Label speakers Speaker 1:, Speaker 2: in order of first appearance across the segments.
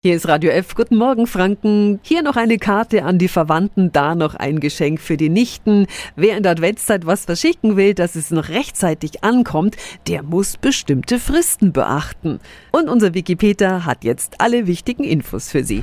Speaker 1: Hier ist Radio F. Guten Morgen, Franken. Hier noch eine Karte an die Verwandten, da noch ein Geschenk für die Nichten. Wer in der Adventszeit was verschicken will, dass es noch rechtzeitig ankommt, der muss bestimmte Fristen beachten. Und unser Wikipedia hat jetzt alle wichtigen Infos für Sie.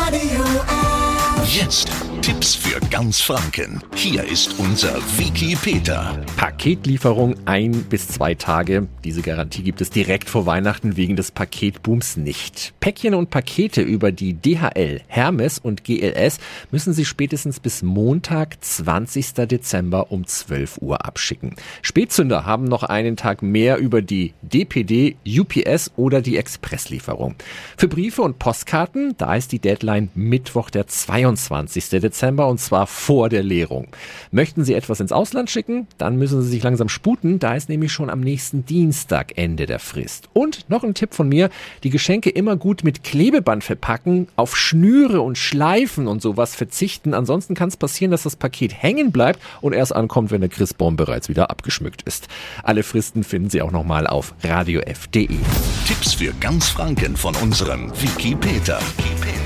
Speaker 2: Radio F.
Speaker 3: Jetzt Tipps für ganz Franken. Hier ist unser Wiki Peter.
Speaker 4: Paketlieferung ein bis zwei Tage. Diese Garantie gibt es direkt vor Weihnachten wegen des Paketbooms nicht. Päckchen und Pakete über die DHL, Hermes und GLS müssen Sie spätestens bis Montag, 20. Dezember um 12 Uhr abschicken. Spätzünder haben noch einen Tag mehr über die DPD, UPS oder die Expresslieferung. Für Briefe und Postkarten, da ist die Deadline Mittwoch, der 22. Dezember. Dezember und zwar vor der Leerung. Möchten Sie etwas ins Ausland schicken, dann müssen Sie sich langsam sputen, da ist nämlich schon am nächsten Dienstag Ende der Frist. Und noch ein Tipp von mir, die Geschenke immer gut mit Klebeband verpacken, auf Schnüre und Schleifen und sowas verzichten, ansonsten kann es passieren, dass das Paket hängen bleibt und erst ankommt, wenn der Christbaum bereits wieder abgeschmückt ist. Alle Fristen finden Sie auch nochmal auf radiof.de.
Speaker 3: Tipps für ganz Franken von unserem Wiki Peter. Wiki Peter.